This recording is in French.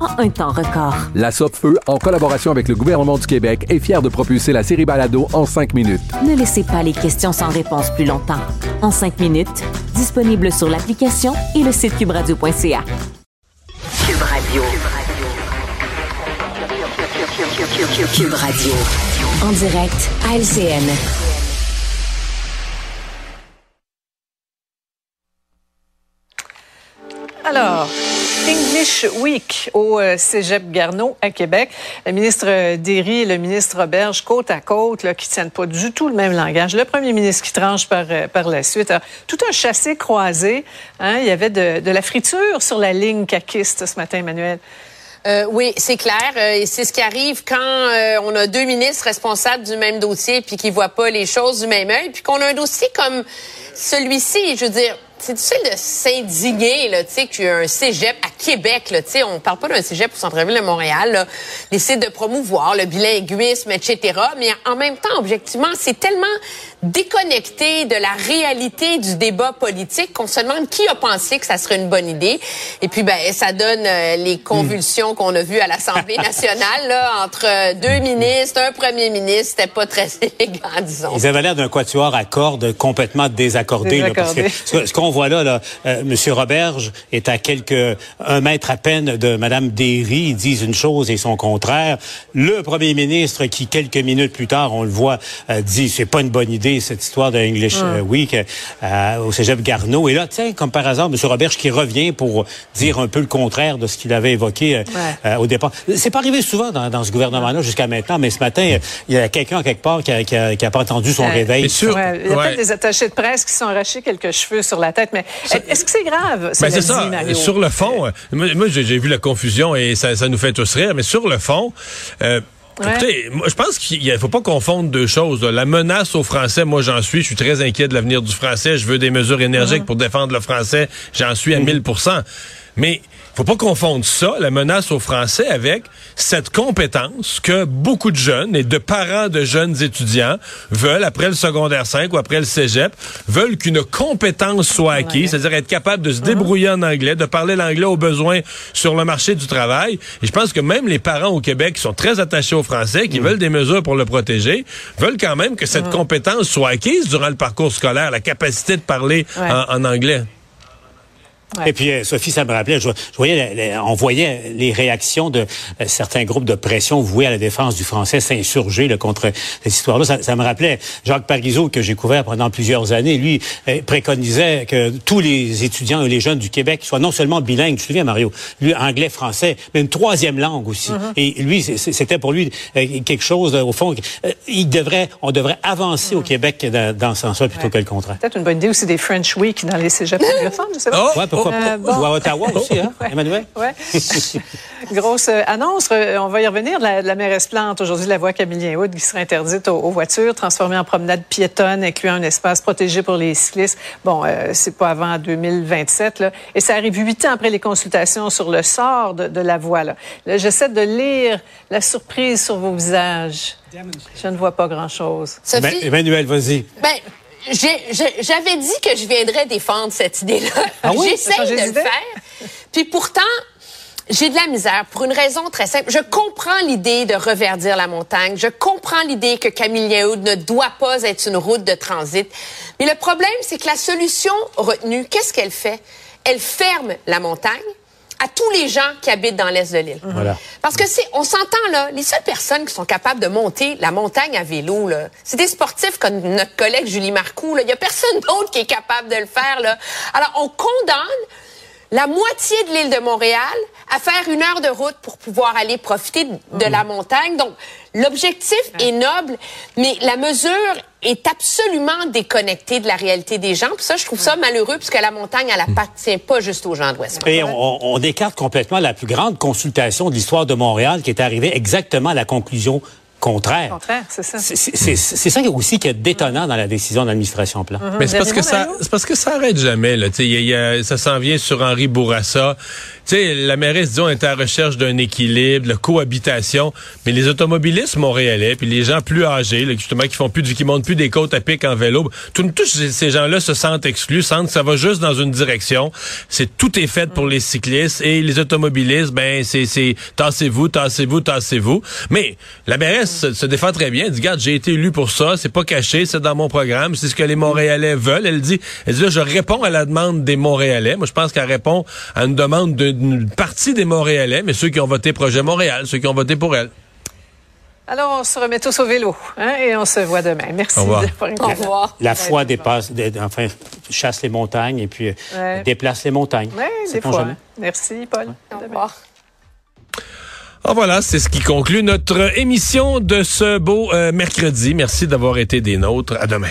en un temps record. La Feu, en collaboration avec le gouvernement du Québec, est fière de propulser la série Balado en cinq minutes. Ne laissez pas les questions sans réponse plus longtemps. En cinq minutes, disponible sur l'application et le site cubradio.ca. Cube Radio. Cube Radio. En direct à LCN. Alors, English Week au euh, Cégep Garneau à Québec. Le ministre Derry et le ministre Roberge, côte à côte, qui tiennent pas du tout le même langage. Le premier ministre qui tranche par, euh, par la suite. tout un chassé croisé. Hein? Il y avait de, la friture sur la ligne caquiste ce matin, Emmanuel. Euh, oui, c'est clair. Euh, et c'est ce qui arrive quand euh, on a deux ministres responsables du même dossier puis qui voient pas les choses du même œil, puis qu'on a un dossier comme celui-ci. Je veux dire, c'est difficile de s'indigner, là, tu sais, qu'il y a un cégep à Québec, là, tu sais, on parle pas d'un cégep au centre-ville de Montréal, là, de promouvoir le bilinguisme, etc. Mais en même temps, objectivement, c'est tellement déconnecté de la réalité du débat politique qu'on se demande qui a pensé que ça serait une bonne idée. Et puis, ben, ça donne euh, les convulsions qu'on a vues à l'Assemblée nationale, là, entre euh, deux ministres, un premier ministre. C'était pas très élégant, disons. Ils avaient l'air d'un quatuor à cordes complètement désaccordé. Là, parce que ce, qu'on voit là, là euh, M. Roberge est à quelques un mètre à peine de Mme Derry. Ils disent une chose et son contraire. Le premier ministre, qui quelques minutes plus tard, on le voit, dit c'est pas une bonne idée cette histoire de English euh, Week euh, au Cégep Garneau. Et là, tiens, comme par hasard, M. Roberge qui revient pour dire un peu le contraire de ce qu'il avait évoqué euh, au départ. C'est pas arrivé souvent dans, ce gouvernement-là jusqu'à maintenant, mais ce matin, il y a quelqu'un quelque part qui a, pas entendu son réveil. Sûr, il y a peut-être des attachés de presse qui sont arrachés quelques cheveux sur la tête, mais est-ce que c'est grave? Ben, c'est ça. Sur le fond, moi, j'ai vu la confusion et ça, nous fait tous rire, mais sur le fond, Écoutez, moi, je pense qu'il ne faut pas confondre deux choses. La menace aux Français, moi j'en suis, je suis très inquiet de l'avenir du français. Je veux des mesures énergiques uh-huh. pour défendre le français. J'en suis à 1000 mm-hmm. Mais faut pas confondre ça, la menace aux Français, avec cette compétence que beaucoup de jeunes et de parents de jeunes étudiants veulent après le secondaire 5 ou après le cégep, veulent qu'une compétence soit acquise, c'est-à-dire être capable de se débrouiller en anglais, de parler l'anglais aux besoins sur le marché du travail. Et je pense que même les parents au Québec qui sont très attachés aux Français, qui mm. veulent des mesures pour le protéger, veulent quand même que cette uh-huh. compétence soit acquise durant le parcours scolaire, la capacité de parler en anglais. Et puis, euh, Sophie, ça me rappelait, je, voyais, on voyait les réactions de euh, certains groupes de pression voués à la défense du français s'insurger contre cette histoire-là. Ça, me rappelait Jacques Parizeau, que j'ai couvert pendant plusieurs années. Lui euh, préconisait que tous les étudiants et les jeunes du Québec soient non seulement bilingues, tu te souviens, Mario, lui, anglais, français, mais une troisième langue aussi. Mm-hmm. Et lui, c'était pour lui quelque chose, au fond, il devrait, on devrait avancer au mm. Québec dans, ce sens-là plutôt que le contraire. Peut-être une bonne idée aussi des French Week dans les cégeps anglophones, je sais pas. Oh, euh, Ou à Ottawa aussi, hein, Emmanuel? Oui. Grosse euh, annonce. Euh, on va y revenir. La, la mairesse plante aujourd'hui la voie Camillien-Houd qui sera interdite aux, voitures, transformée en promenade piétonne, incluant un espace protégé pour les cyclistes. Bon, c'est pas avant 2027. Là. Et ça arrive huit ans après les consultations sur le sort de, la voie. Là. J'essaie de lire la surprise sur vos visages. Je ne vois pas grand-chose. Emmanuel, vas-y. Ben, j'avais dit que je viendrais défendre cette idée-là. Ah J'essaie de le faire. Puis pourtant, j'ai de la misère pour une raison très simple. Je comprends l'idée de reverdir la montagne. Je comprends l'idée que Camille ne doit pas être une route de transit. Mais le problème, c'est que la solution retenue, qu'est-ce qu'elle fait? Elle ferme la montagne tous les gens qui habitent dans l'est de l'île. Voilà. Parce que c'est, on s'entend là, les seules personnes qui sont capables de monter la montagne à vélo là, c'est des sportifs comme notre collègue Julie Marcoux. Là, il y a personne d'autre qui est capable de le faire là. Alors on condamne la moitié de l'île de Montréal à faire une heure de route pour pouvoir aller profiter de la montagne. Donc, l'objectif est noble, mais la mesure est absolument déconnectée de la réalité des gens. Puis ça, je trouve ça malheureux, puisque la montagne, elle appartient pas juste aux gens de Westmount. Et on, on écarte complètement la plus grande consultation de l'histoire de Montréal qui est arrivée exactement à la conclusion contraire. Contraire, c'est ça. C'est ça aussi qui est détonnant dans la décision de l'administration Plan. Mais c'est parce que ça, Mario? c'est parce que ça arrête jamais. Là. Tu sais, il y a- y a- ça s'en vient sur Henri Bourassa. Tu sais, la mairesse, disons, est à la recherche d'un équilibre, de cohabitation. Mais les automobilistes montréalais, puis les gens plus âgés, là, justement, qui font plus, du- qui montent plus des côtes à pic en vélo, tous ces- ces gens-là se sentent exclus, sentent que ça va juste dans une direction. C'est tout est fait pour les cyclistes et les automobilistes, ben c'est c'est tassez-vous, tassez-vous, tassez-vous. Mais la mairesse se, se défend très bien. Elle dit, regarde, j'ai été élu pour ça, c'est pas caché, c'est dans mon programme, c'est ce que les Montréalais veulent. Elle dit, elle dit là, je réponds à la demande des Montréalais. Moi, je pense qu'elle répond à une demande d'une partie des Montréalais, mais ceux qui ont voté Projet Montréal, ceux qui ont voté pour elle. Alors, on se remet tous au vélo hein, et on se voit demain. Merci. Au revoir. pour une Au revoir. La foi dépasse, dé- enfin, chasse les montagnes et puis euh, Ouais. déplace les montagnes. Oui, des fois. jamais? Merci, Paul. Au revoir. Ah, voilà, c'est ce qui conclut notre émission de ce beau euh, mercredi. Merci d'avoir été des nôtres. À demain.